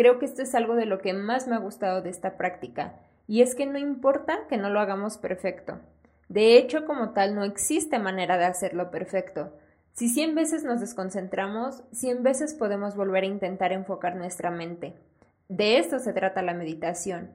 Creo que esto es algo de lo que más me ha gustado de esta práctica, y es que no importa que no lo hagamos perfecto. De hecho, como tal, no existe manera de hacerlo perfecto. Si cien veces nos desconcentramos, cien veces podemos volver a intentar enfocar nuestra mente. De esto se trata la meditación.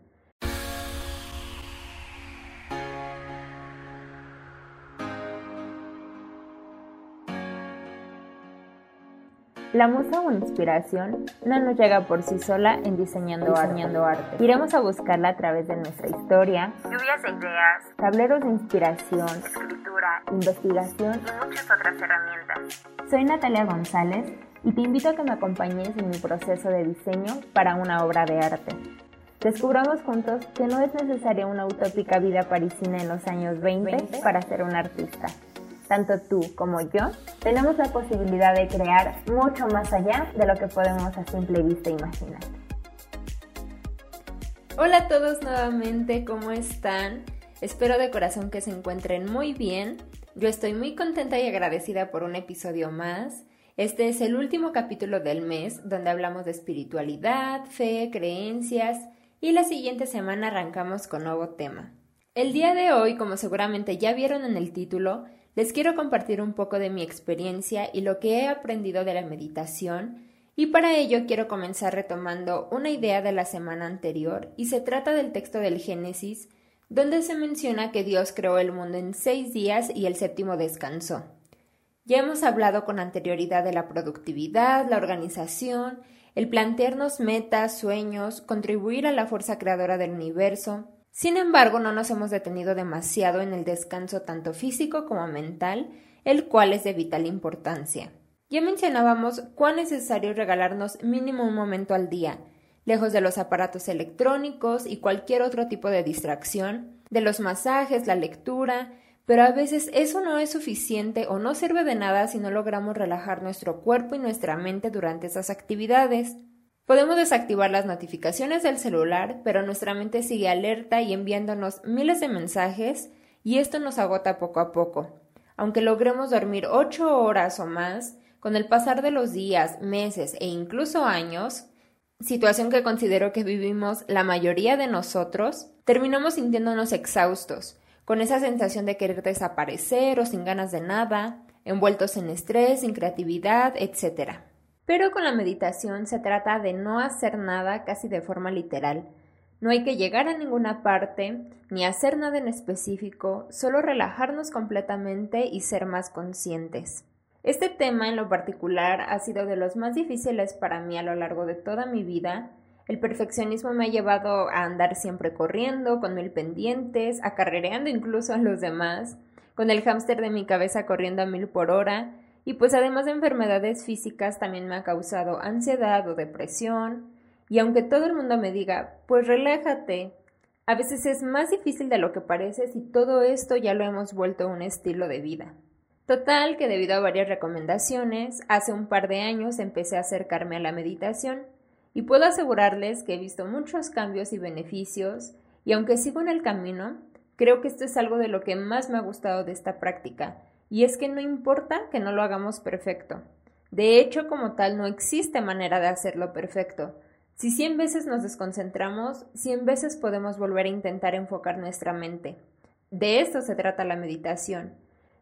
La musa o inspiración no nos llega por sí sola en diseñando, arte. Iremos a buscarla a través de nuestra historia, lluvias de ideas, tableros de inspiración, escritura, investigación y muchas otras herramientas. Soy Natalia González y te invito a que me acompañes en mi proceso de diseño para una obra de arte. Descubramos juntos que no es necesaria una utópica vida parisina en los años 20 para ser un artista tanto tú como yo, tenemos la posibilidad de crear mucho más allá de lo que podemos a simple vista imaginar. Hola a todos nuevamente, ¿cómo están? Espero de corazón que se encuentren muy bien. Yo estoy muy contenta y agradecida por un episodio más. Este es el último capítulo del mes donde hablamos de espiritualidad, fe, creencias y la siguiente semana arrancamos con nuevo tema. El día de hoy, como seguramente ya vieron en el título, les quiero compartir un poco de mi experiencia y lo que he aprendido de la meditación y para ello quiero comenzar retomando una idea de la semana anterior y se trata del texto del Génesis donde se menciona que Dios creó el mundo en seis días y el séptimo descansó. Ya hemos hablado con anterioridad de la productividad, la organización, el plantearnos metas, sueños, contribuir a la fuerza creadora del universo, sin embargo, no nos hemos detenido demasiado en el descanso tanto físico como mental, el cual es de vital importancia. Ya mencionábamos cuán necesario es regalarnos mínimo un momento al día, lejos de los aparatos electrónicos y cualquier otro tipo de distracción, de los masajes, la lectura, pero a veces eso no es suficiente o no sirve de nada si no logramos relajar nuestro cuerpo y nuestra mente durante esas actividades. Podemos desactivar las notificaciones del celular, pero nuestra mente sigue alerta y enviándonos miles de mensajes y esto nos agota poco a poco. Aunque logremos dormir ocho horas o más, con el pasar de los días, meses e incluso años, situación que considero que vivimos la mayoría de nosotros, terminamos sintiéndonos exhaustos, con esa sensación de querer desaparecer o sin ganas de nada, envueltos en estrés, sin creatividad, etc. Pero con la meditación se trata de no hacer nada casi de forma literal. No hay que llegar a ninguna parte, ni hacer nada en específico, solo relajarnos completamente y ser más conscientes. Este tema en lo particular ha sido de los más difíciles para mí a lo largo de toda mi vida. El perfeccionismo me ha llevado a andar siempre corriendo, con mil pendientes, acarreando incluso a los demás, con el hámster de mi cabeza corriendo a mil por hora, y pues además de enfermedades físicas también me ha causado ansiedad o depresión. Y aunque todo el mundo me diga, pues relájate, a veces es más difícil de lo que parece si todo esto ya lo hemos vuelto un estilo de vida. Total que debido a varias recomendaciones, hace un par de años empecé a acercarme a la meditación y puedo asegurarles que he visto muchos cambios y beneficios y aunque sigo en el camino, creo que esto es algo de lo que más me ha gustado de esta práctica, y es que no importa que no lo hagamos perfecto. De hecho, como tal, no existe manera de hacerlo perfecto. Si cien veces nos desconcentramos, cien veces podemos volver a intentar enfocar nuestra mente. De esto se trata la meditación.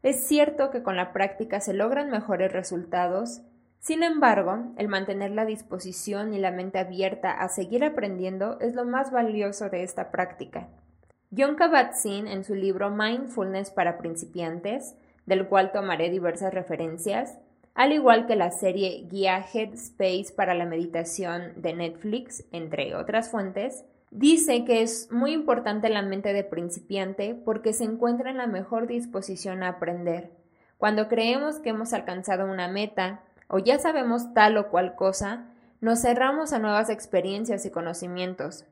Es cierto que con la práctica se logran mejores resultados, sin embargo, el mantener la disposición y la mente abierta a seguir aprendiendo es lo más valioso de esta práctica. John Kabat-Zinn, en su libro Mindfulness para principiantes, del cual tomaré diversas referencias, al igual que la serie Guía Headspace para la meditación de Netflix, entre otras fuentes, dice que es muy importante la mente de principiante porque se encuentra en la mejor disposición a aprender. Cuando creemos que hemos alcanzado una meta o ya sabemos tal o cual cosa, nos cerramos a nuevas experiencias y conocimientos.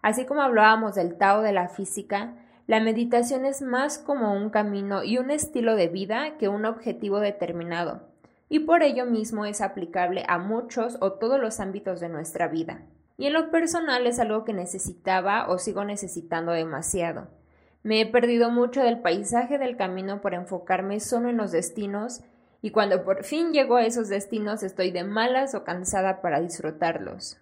Así como hablábamos del Tao de la física, la meditación es más como un camino y un estilo de vida que un objetivo determinado, y por ello mismo es aplicable a muchos o todos los ámbitos de nuestra vida. Y en lo personal es algo que necesitaba o sigo necesitando demasiado. Me he perdido mucho del paisaje del camino por enfocarme solo en los destinos y cuando por fin llego a esos destinos estoy de malas o cansada para disfrutarlos.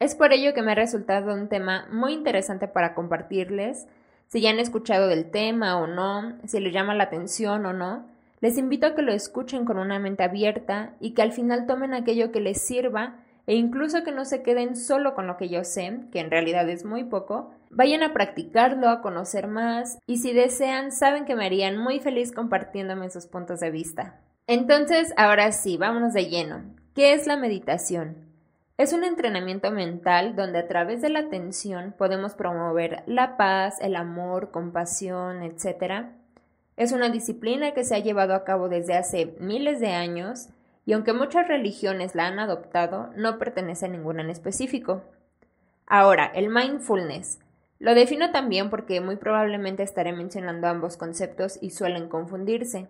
Es por ello que me ha resultado un tema muy interesante para compartirles. Si ya han escuchado del tema o no, si les llama la atención o no, les invito a que lo escuchen con una mente abierta y que al final tomen aquello que les sirva e incluso que no se queden solo con lo que yo sé, que en realidad es muy poco, vayan a practicarlo, a conocer más y si desean, saben que me harían muy feliz compartiéndome sus puntos de vista. Entonces, ahora sí, vámonos de lleno. ¿Qué es la meditación? Es un entrenamiento mental donde a través de la atención podemos promover la paz, el amor, compasión, etc. Es una disciplina que se ha llevado a cabo desde hace miles de años y aunque muchas religiones la han adoptado, no pertenece a ninguna en específico. Ahora, el mindfulness. Lo defino también porque muy probablemente estaré mencionando ambos conceptos y suelen confundirse.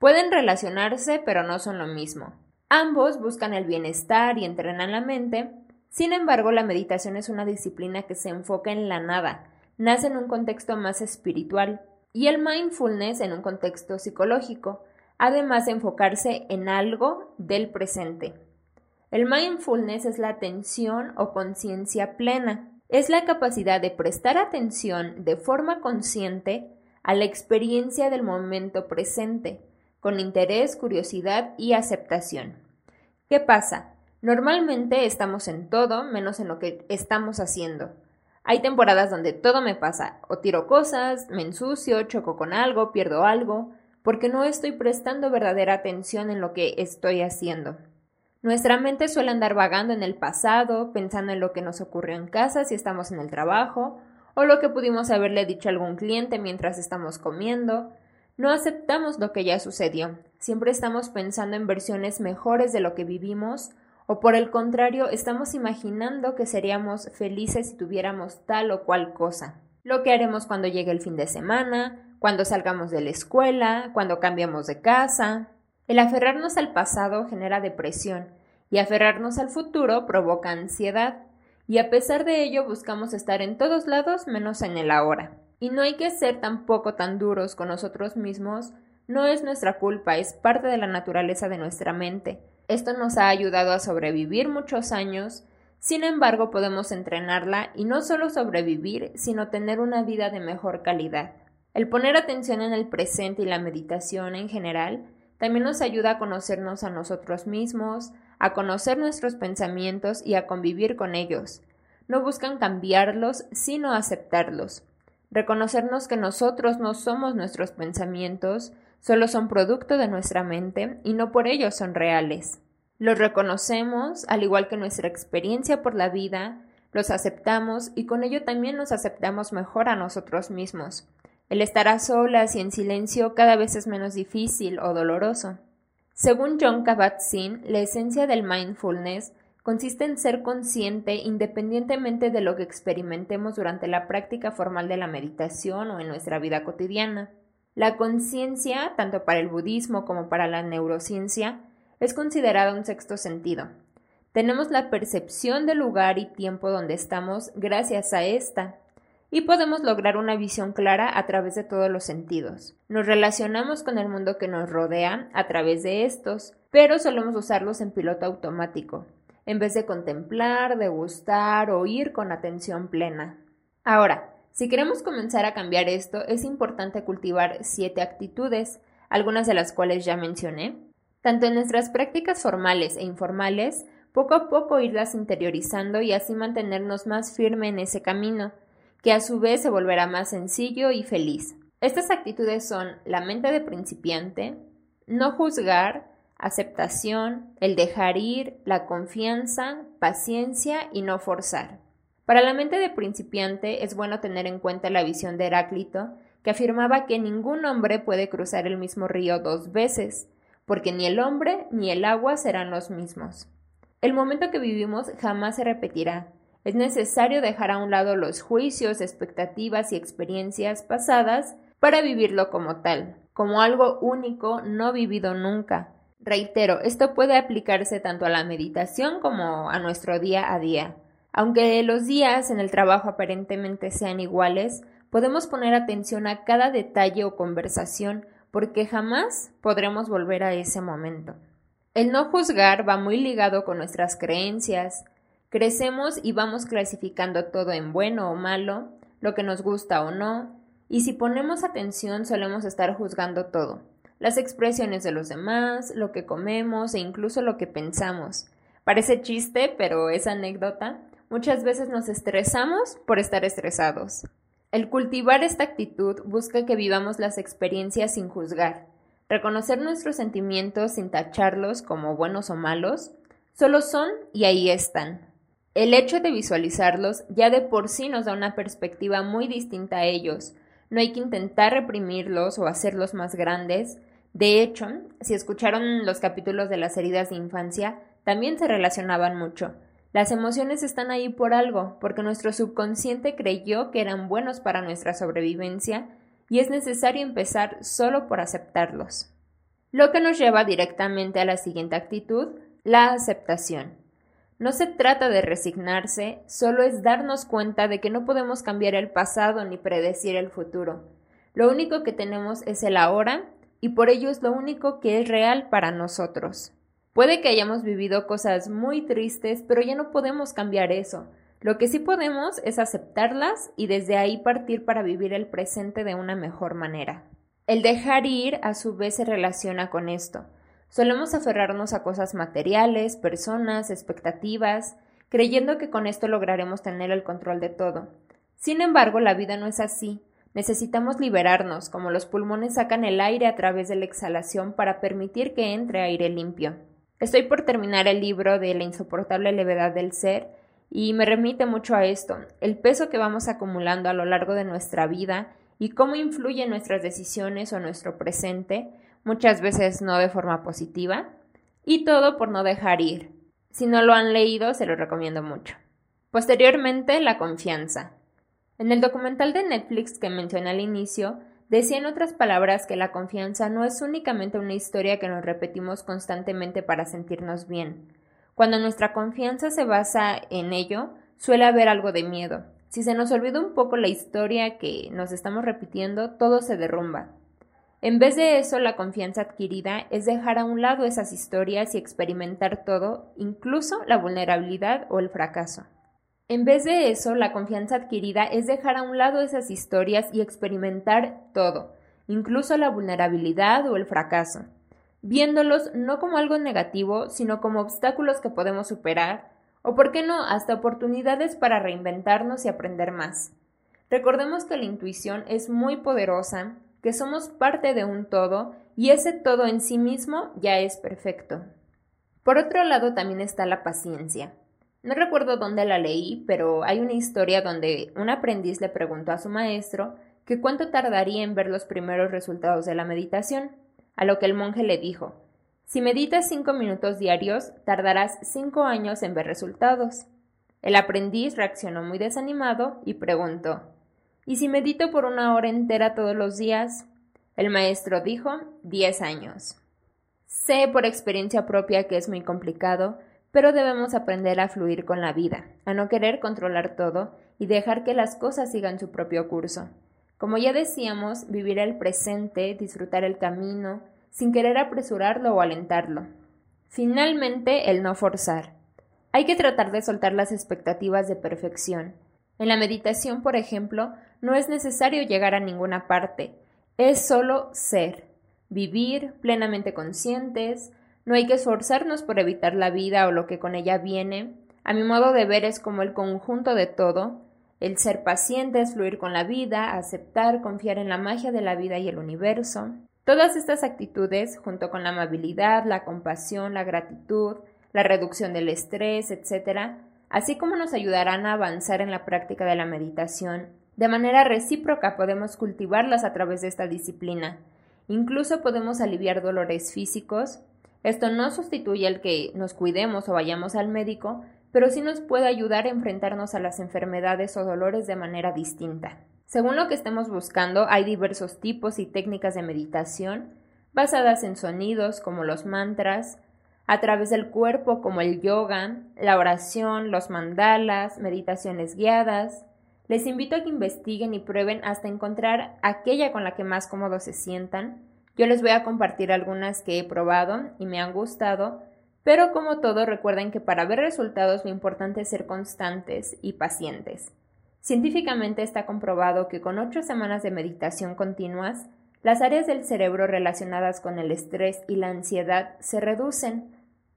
Pueden relacionarse, pero no son lo mismo. Ambos buscan el bienestar y entrenan la mente, sin embargo, la meditación es una disciplina que se enfoca en la nada, nace en un contexto más espiritual, y el mindfulness en un contexto psicológico, además de enfocarse en algo del presente. El mindfulness es la atención o conciencia plena. Es la capacidad de prestar atención de forma consciente a la experiencia del momento presente, con interés, curiosidad y aceptación. ¿Qué pasa? Normalmente estamos en todo menos en lo que estamos haciendo. Hay temporadas donde todo me pasa, o tiro cosas, me ensucio, choco con algo, pierdo algo, porque no estoy prestando verdadera atención en lo que estoy haciendo. Nuestra mente suele andar vagando en el pasado, pensando en lo que nos ocurrió en casa si estamos en el trabajo, o lo que pudimos haberle dicho a algún cliente mientras estamos comiendo. No aceptamos lo que ya sucedió, siempre estamos pensando en versiones mejores de lo que vivimos, o por el contrario, estamos imaginando que seríamos felices si tuviéramos tal o cual cosa. Lo que haremos cuando llegue el fin de semana, cuando salgamos de la escuela, cuando cambiamos de casa. El aferrarnos al pasado genera depresión y aferrarnos al futuro provoca ansiedad, y a pesar de ello buscamos estar en todos lados menos en el ahora. Y no hay que ser tampoco tan duros con nosotros mismos, no es nuestra culpa, es parte de la naturaleza de nuestra mente. Esto nos ha ayudado a sobrevivir muchos años, sin embargo podemos entrenarla y no solo sobrevivir, sino tener una vida de mejor calidad. El poner atención en el presente y la meditación en general también nos ayuda a conocernos a nosotros mismos, a conocer nuestros pensamientos y a convivir con ellos. No buscan cambiarlos, sino aceptarlos. Reconocernos que nosotros no somos nuestros pensamientos, solo son producto de nuestra mente y no por ello son reales. Los reconocemos, al igual que nuestra experiencia por la vida, los aceptamos y con ello también nos aceptamos mejor a nosotros mismos. El estar a solas y en silencio cada vez es menos difícil o doloroso. Según John Kabat-Zinn, la esencia del mindfulness consiste en ser consciente independientemente de lo que experimentemos durante la práctica formal de la meditación o en nuestra vida cotidiana. La conciencia, tanto para el budismo como para la neurociencia, es considerada un sexto sentido. Tenemos la percepción del lugar y tiempo donde estamos gracias a esta, y podemos lograr una visión clara a través de todos los sentidos. Nos relacionamos con el mundo que nos rodea a través de estos, pero solemos usarlos en piloto automático, en vez de contemplar, degustar o ir con atención plena. Ahora, si queremos comenzar a cambiar esto, es importante cultivar siete actitudes, algunas de las cuales ya mencioné. Tanto en nuestras prácticas formales e informales, poco a poco irlas interiorizando y así mantenernos más firme en ese camino, que a su vez se volverá más sencillo y feliz. Estas actitudes son la mente de principiante, no juzgar, aceptación, el dejar ir, la confianza, paciencia y no forzar. Para la mente de principiante es bueno tener en cuenta la visión de Heráclito, que afirmaba que ningún hombre puede cruzar el mismo río dos veces, porque ni el hombre ni el agua serán los mismos. El momento que vivimos jamás se repetirá, es necesario dejar a un lado los juicios, expectativas y experiencias pasadas para vivirlo como tal, como algo único no vivido nunca. Reitero, esto puede aplicarse tanto a la meditación como a nuestro día a día. Aunque los días en el trabajo aparentemente sean iguales, podemos poner atención a cada detalle o conversación porque jamás podremos volver a ese momento. El no juzgar va muy ligado con nuestras creencias, Crecemos y vamos clasificando todo en bueno o malo, lo que nos gusta o no, y si ponemos atención solemos estar juzgando todo, las expresiones de los demás, lo que comemos e incluso lo que pensamos. Parece chiste, pero es anécdota. Muchas veces nos estresamos por estar estresados. El cultivar esta actitud busca que vivamos las experiencias sin juzgar, reconocer nuestros sentimientos sin tacharlos como buenos o malos, solo son y ahí están. El hecho de visualizarlos ya de por sí nos da una perspectiva muy distinta a ellos. No hay que intentar reprimirlos o hacerlos más grandes. De hecho, si escucharon los capítulos de las heridas de infancia, también se relacionaban mucho. Las emociones están ahí por algo, porque nuestro subconsciente creyó que eran buenos para nuestra sobrevivencia y es necesario empezar solo por aceptarlos. Lo que nos lleva directamente a la siguiente actitud, la aceptación. No se trata de resignarse, solo es darnos cuenta de que no podemos cambiar el pasado ni predecir el futuro. Lo único que tenemos es el ahora y por ello es lo único que es real para nosotros. Puede que hayamos vivido cosas muy tristes, pero ya no podemos cambiar eso. Lo que sí podemos es aceptarlas y desde ahí partir para vivir el presente de una mejor manera. El dejar ir a su vez se relaciona con esto. Solemos aferrarnos a cosas materiales, personas, expectativas, creyendo que con esto lograremos tener el control de todo. Sin embargo, la vida no es así. Necesitamos liberarnos, como los pulmones sacan el aire a través de la exhalación para permitir que entre aire limpio. Estoy por terminar el libro de La insoportable levedad del ser y me remite mucho a esto, el peso que vamos acumulando a lo largo de nuestra vida y cómo influye en nuestras decisiones o nuestro presente, muchas veces no de forma positiva, y todo por no dejar ir. Si no lo han leído, se lo recomiendo mucho. Posteriormente, la confianza. En el documental de Netflix que mencioné al inicio, decía en otras palabras que la confianza no es únicamente una historia que nos repetimos constantemente para sentirnos bien. Cuando nuestra confianza se basa en ello, suele haber algo de miedo. Si se nos olvida un poco la historia que nos estamos repitiendo, todo se derrumba. En vez de eso, la confianza adquirida es dejar a un lado esas historias y experimentar todo, incluso la vulnerabilidad o el fracaso. En vez de eso, la confianza adquirida es dejar a un lado esas historias y experimentar todo, incluso la vulnerabilidad o el fracaso, viéndolos no como algo negativo, sino como obstáculos que podemos superar, o por qué no, hasta oportunidades para reinventarnos y aprender más. Recordemos que la intuición es muy poderosa que somos parte de un todo y ese todo en sí mismo ya es perfecto. Por otro lado también está la paciencia. No recuerdo dónde la leí, pero hay una historia donde un aprendiz le preguntó a su maestro que cuánto tardaría en ver los primeros resultados de la meditación, a lo que el monje le dijo Si meditas cinco minutos diarios, tardarás cinco años en ver resultados. El aprendiz reaccionó muy desanimado y preguntó ¿Y si medito por una hora entera todos los días? El maestro dijo diez años. Sé por experiencia propia que es muy complicado, pero debemos aprender a fluir con la vida, a no querer controlar todo y dejar que las cosas sigan su propio curso. Como ya decíamos, vivir el presente, disfrutar el camino, sin querer apresurarlo o alentarlo. Finalmente, el no forzar. Hay que tratar de soltar las expectativas de perfección. En la meditación, por ejemplo, no es necesario llegar a ninguna parte, es solo ser, vivir plenamente conscientes, no hay que esforzarnos por evitar la vida o lo que con ella viene. A mi modo de ver es como el conjunto de todo. El ser paciente es fluir con la vida, aceptar, confiar en la magia de la vida y el universo. Todas estas actitudes, junto con la amabilidad, la compasión, la gratitud, la reducción del estrés, etc., así como nos ayudarán a avanzar en la práctica de la meditación de manera recíproca podemos cultivarlas a través de esta disciplina. Incluso podemos aliviar dolores físicos. Esto no sustituye el que nos cuidemos o vayamos al médico, pero sí nos puede ayudar a enfrentarnos a las enfermedades o dolores de manera distinta. Según lo que estemos buscando, hay diversos tipos y técnicas de meditación basadas en sonidos como los mantras, a través del cuerpo como el yoga, la oración, los mandalas, meditaciones guiadas, les invito a que investiguen y prueben hasta encontrar aquella con la que más cómodos se sientan. Yo les voy a compartir algunas que he probado y me han gustado, pero como todo recuerden que para ver resultados lo importante es ser constantes y pacientes. Científicamente está comprobado que con ocho semanas de meditación continuas, las áreas del cerebro relacionadas con el estrés y la ansiedad se reducen,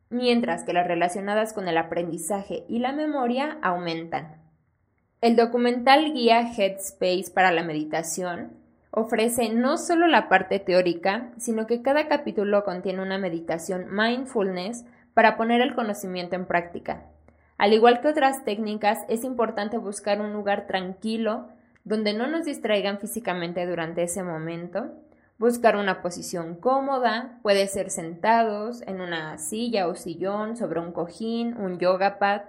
mientras que las relacionadas con el aprendizaje y la memoria aumentan. El documental guía Headspace para la meditación ofrece no solo la parte teórica, sino que cada capítulo contiene una meditación mindfulness para poner el conocimiento en práctica. Al igual que otras técnicas, es importante buscar un lugar tranquilo donde no nos distraigan físicamente durante ese momento, buscar una posición cómoda, puede ser sentados en una silla o sillón, sobre un cojín, un yoga pad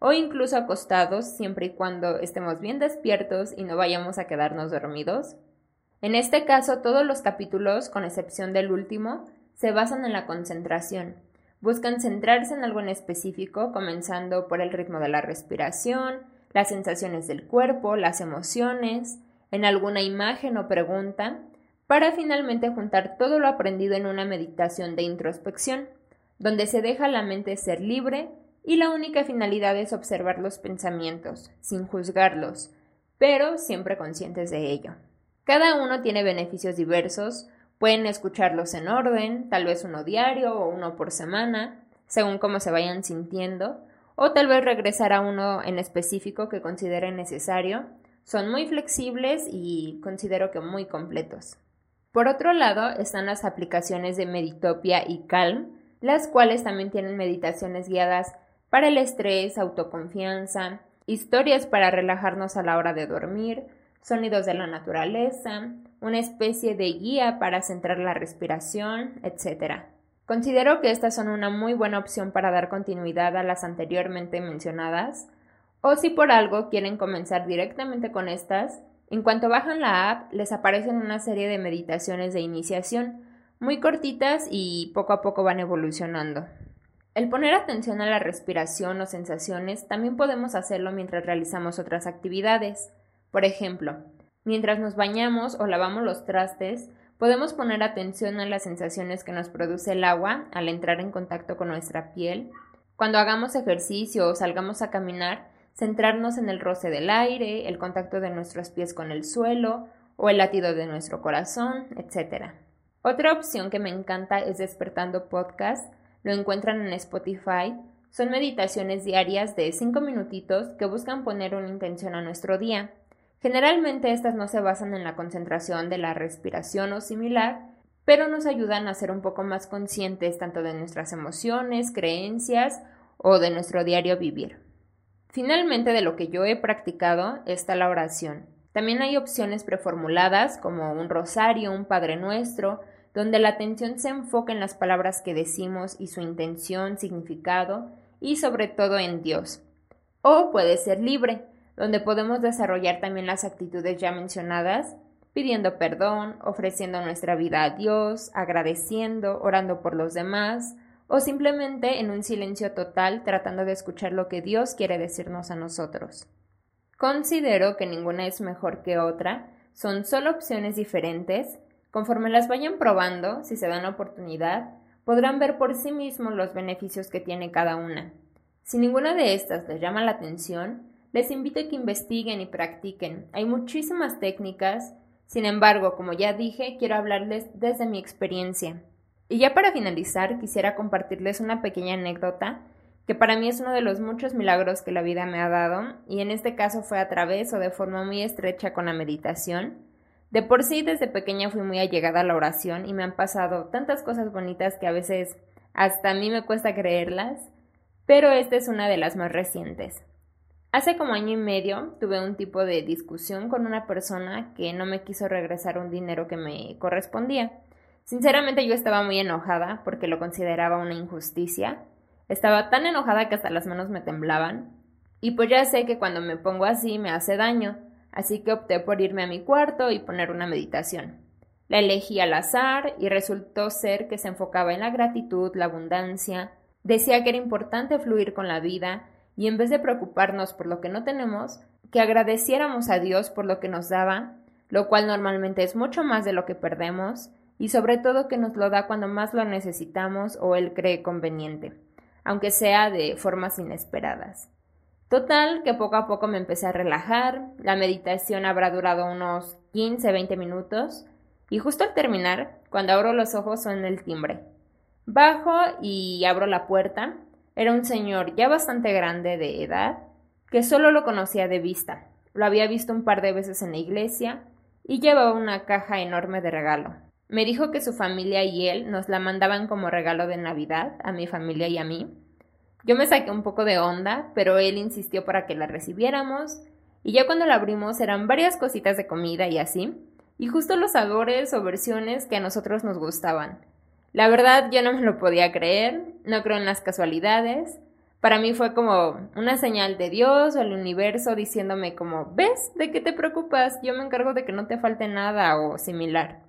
o incluso acostados siempre y cuando estemos bien despiertos y no vayamos a quedarnos dormidos. En este caso, todos los capítulos, con excepción del último, se basan en la concentración. Buscan centrarse en algo en específico, comenzando por el ritmo de la respiración, las sensaciones del cuerpo, las emociones, en alguna imagen o pregunta, para finalmente juntar todo lo aprendido en una meditación de introspección, donde se deja la mente ser libre y la única finalidad es observar los pensamientos, sin juzgarlos, pero siempre conscientes de ello. Cada uno tiene beneficios diversos, pueden escucharlos en orden, tal vez uno diario o uno por semana, según cómo se vayan sintiendo, o tal vez regresar a uno en específico que considere necesario. Son muy flexibles y considero que muy completos. Por otro lado están las aplicaciones de Meditopia y Calm, las cuales también tienen meditaciones guiadas para el estrés, autoconfianza, historias para relajarnos a la hora de dormir, sonidos de la naturaleza, una especie de guía para centrar la respiración, etc. Considero que estas son una muy buena opción para dar continuidad a las anteriormente mencionadas, o si por algo quieren comenzar directamente con estas, en cuanto bajan la app les aparecen una serie de meditaciones de iniciación, muy cortitas y poco a poco van evolucionando. El poner atención a la respiración o sensaciones también podemos hacerlo mientras realizamos otras actividades. Por ejemplo, mientras nos bañamos o lavamos los trastes, Podemos poner atención a las sensaciones que nos produce el agua al entrar en contacto con nuestra piel. Cuando hagamos ejercicio o salgamos a caminar, centrarnos en el roce del aire, el contacto de nuestros pies con el suelo o el latido de nuestro corazón, etc. Otra opción que me encanta es Despertando Podcast. Lo encuentran en Spotify. Son meditaciones diarias de 5 minutitos que buscan poner una intención a nuestro día. Generalmente estas no se basan en la concentración de la respiración o similar, pero nos ayudan a ser un poco más conscientes tanto de nuestras emociones, creencias o de nuestro diario vivir. Finalmente, de lo que yo he practicado está la oración. También hay opciones preformuladas como un rosario, un Padre Nuestro, donde la atención se enfoca en las palabras que decimos y su intención, significado y sobre todo en Dios. O puede ser libre, donde podemos desarrollar también las actitudes ya mencionadas, pidiendo perdón, ofreciendo nuestra vida a Dios, agradeciendo, orando por los demás, o simplemente en un silencio total tratando de escuchar lo que Dios quiere decirnos a nosotros. Considero que ninguna es mejor que otra, son solo opciones diferentes, conforme las vayan probando, si se dan oportunidad, podrán ver por sí mismos los beneficios que tiene cada una. Si ninguna de estas les llama la atención, les invito a que investiguen y practiquen. Hay muchísimas técnicas, sin embargo, como ya dije, quiero hablarles desde mi experiencia. Y ya para finalizar, quisiera compartirles una pequeña anécdota que para mí es uno de los muchos milagros que la vida me ha dado, y en este caso fue a través o de forma muy estrecha con la meditación. De por sí, desde pequeña fui muy allegada a la oración y me han pasado tantas cosas bonitas que a veces hasta a mí me cuesta creerlas, pero esta es una de las más recientes. Hace como año y medio tuve un tipo de discusión con una persona que no me quiso regresar un dinero que me correspondía. Sinceramente yo estaba muy enojada porque lo consideraba una injusticia. Estaba tan enojada que hasta las manos me temblaban. Y pues ya sé que cuando me pongo así me hace daño, así que opté por irme a mi cuarto y poner una meditación. La elegí al azar y resultó ser que se enfocaba en la gratitud, la abundancia, decía que era importante fluir con la vida, y en vez de preocuparnos por lo que no tenemos, que agradeciéramos a Dios por lo que nos daba, lo cual normalmente es mucho más de lo que perdemos, y sobre todo que nos lo da cuando más lo necesitamos o Él cree conveniente. aunque sea de formas inesperadas. Total, que poco a poco me empecé a relajar, la meditación habrá durado unos 15-20 minutos, y justo al terminar, cuando abro los ojos suena el timbre. Bajo y abro la puerta. Era un señor ya bastante grande de edad, que solo lo conocía de vista. Lo había visto un par de veces en la iglesia y llevaba una caja enorme de regalo. Me dijo que su familia y él nos la mandaban como regalo de Navidad a mi familia y a mí. Yo me saqué un poco de onda, pero él insistió para que la recibiéramos, y ya cuando la abrimos eran varias cositas de comida y así, y justo los sabores o versiones que a nosotros nos gustaban. La verdad yo no me lo podía creer, no creo en las casualidades. Para mí fue como una señal de Dios o el universo diciéndome como, ¿ves? ¿De qué te preocupas? Yo me encargo de que no te falte nada o similar.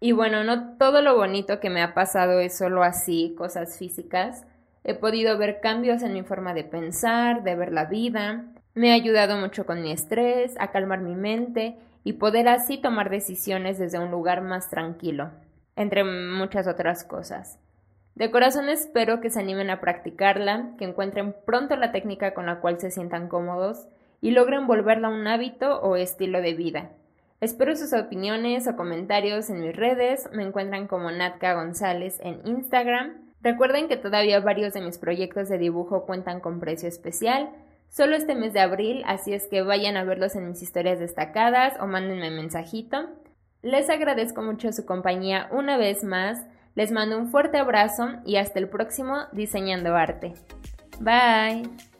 Y bueno, no todo lo bonito que me ha pasado es solo así, cosas físicas. He podido ver cambios en mi forma de pensar, de ver la vida. Me ha ayudado mucho con mi estrés, a calmar mi mente y poder así tomar decisiones desde un lugar más tranquilo, entre muchas otras cosas. De corazón espero que se animen a practicarla, que encuentren pronto la técnica con la cual se sientan cómodos y logren volverla un hábito o estilo de vida. Espero sus opiniones o comentarios en mis redes, me encuentran como Natka González en Instagram. Recuerden que todavía varios de mis proyectos de dibujo cuentan con precio especial, solo este mes de abril, así es que vayan a verlos en mis historias destacadas o mándenme mensajito. Les agradezco mucho su compañía una vez más, les mando un fuerte abrazo y hasta el próximo Diseñando Arte. Bye.